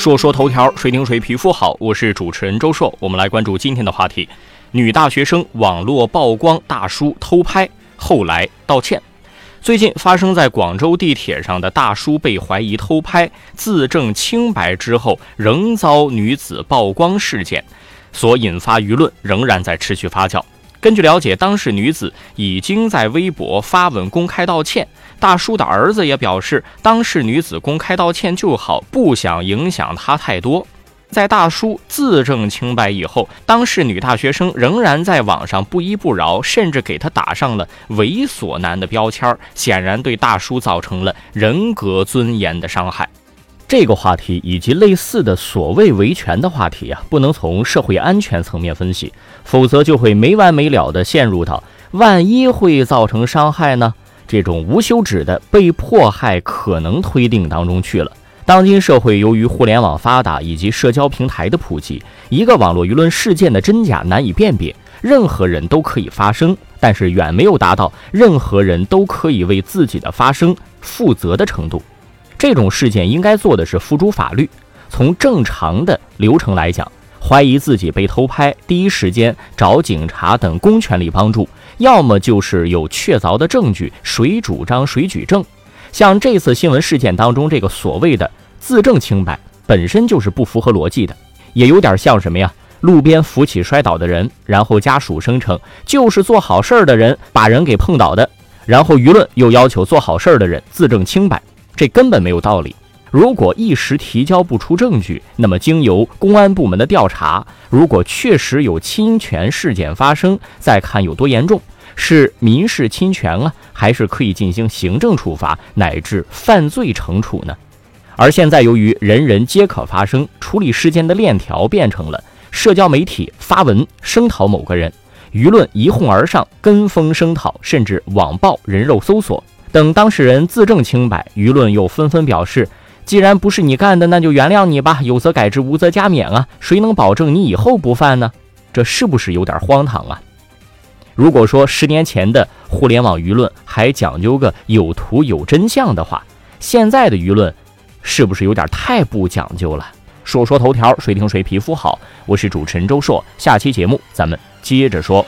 说说头条，谁顶谁皮肤好？我是主持人周硕，我们来关注今天的话题：女大学生网络曝光大叔偷拍，后来道歉。最近发生在广州地铁上的大叔被怀疑偷拍，自证清白之后，仍遭女子曝光事件，所引发舆论仍然在持续发酵。根据了解，当事女子已经在微博发文公开道歉。大叔的儿子也表示，当事女子公开道歉就好，不想影响他太多。在大叔自证清白以后，当事女大学生仍然在网上不依不饶，甚至给他打上了“猥琐男”的标签，显然对大叔造成了人格尊严的伤害。这个话题以及类似的所谓维权的话题啊，不能从社会安全层面分析，否则就会没完没了的陷入到万一会造成伤害呢？这种无休止的被迫害可能推定当中去了。当今社会，由于互联网发达以及社交平台的普及，一个网络舆论事件的真假难以辨别，任何人都可以发声，但是远没有达到任何人都可以为自己的发声负责的程度。这种事件应该做的是付诸法律。从正常的流程来讲，怀疑自己被偷拍，第一时间找警察等公权力帮助。要么就是有确凿的证据，谁主张谁举证。像这次新闻事件当中，这个所谓的自证清白，本身就是不符合逻辑的，也有点像什么呀？路边扶起摔倒的人，然后家属声称就是做好事儿的人把人给碰倒的，然后舆论又要求做好事儿的人自证清白，这根本没有道理。如果一时提交不出证据，那么经由公安部门的调查，如果确实有侵权事件发生，再看有多严重，是民事侵权啊，还是可以进行行政处罚乃至犯罪惩处呢？而现在由于人人皆可发声，处理事件的链条变成了社交媒体发文声讨某个人，舆论一哄而上跟风声讨，甚至网暴、人肉搜索等当事人自证清白，舆论又纷纷表示。既然不是你干的，那就原谅你吧，有则改之，无则加勉啊！谁能保证你以后不犯呢？这是不是有点荒唐啊？如果说十年前的互联网舆论还讲究个有图有真相的话，现在的舆论是不是有点太不讲究了？说说头条，谁听谁皮肤好？我是主持人周硕，下期节目咱们接着说。